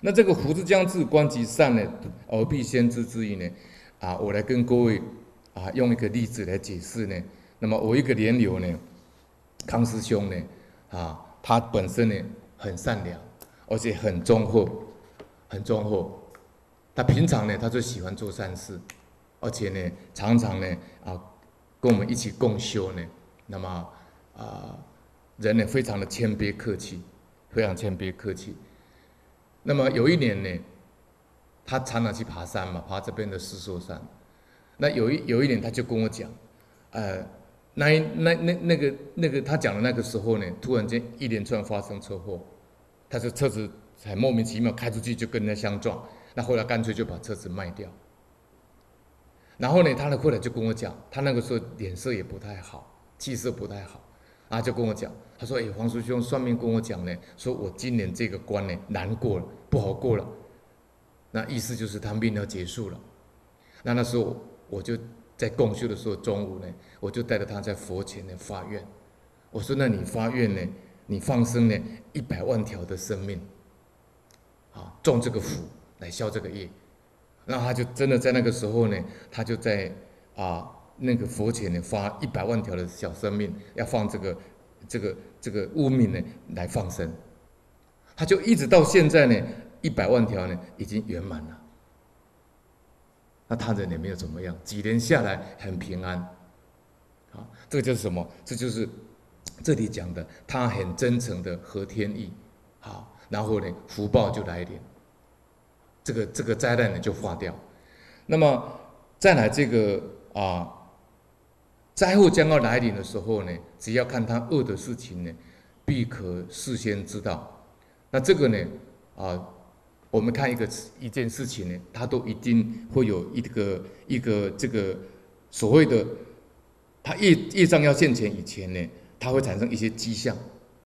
那这个福之将至，观其善呢，而必先知之意呢？啊，我来跟各位啊用一个例子来解释呢。那么我一个莲友呢，康师兄呢，啊，他本身呢很善良，而且很忠厚，很忠厚。他平常呢，他就喜欢做善事，而且呢，常常呢啊跟我们一起共修呢。那么啊，人呢非常的谦卑客气，非常谦卑客气。那么有一年呢，他常常去爬山嘛，爬这边的四兽山。那有一有一年，他就跟我讲，呃。那那那那个那个他讲的那个时候呢，突然间一连串发生车祸，他说车子很莫名其妙开出去就跟人家相撞，那后来干脆就把车子卖掉。然后呢，他呢后来就跟我讲，他那个时候脸色也不太好，气色不太好，啊就跟我讲，他说：“哎，黄叔兄，算命跟我讲呢，说我今年这个关呢难过了，不好过了。”那意思就是他命要结束了。那那时候我就。在共修的时候，中午呢，我就带着他在佛前呢发愿。我说：“那你发愿呢？你放生呢一百万条的生命，啊，种这个福来消这个业。”那他就真的在那个时候呢，他就在啊那个佛前呢发一百万条的小生命，要放这个这个这个污命呢来放生。他就一直到现在呢，一百万条呢已经圆满了。那他人也没有怎么样，几年下来很平安，啊，这个就是什么？这就是这里讲的，他很真诚的合天意，好，然后呢，福报就来临，这个这个灾难呢就化掉。那么再来这个啊，灾祸将要来临的时候呢，只要看他恶的事情呢，必可事先知道。那这个呢，啊。我们看一个一件事情呢，它都一定会有一个一个这个所谓的，他业业障要现前以前呢，他会产生一些迹象，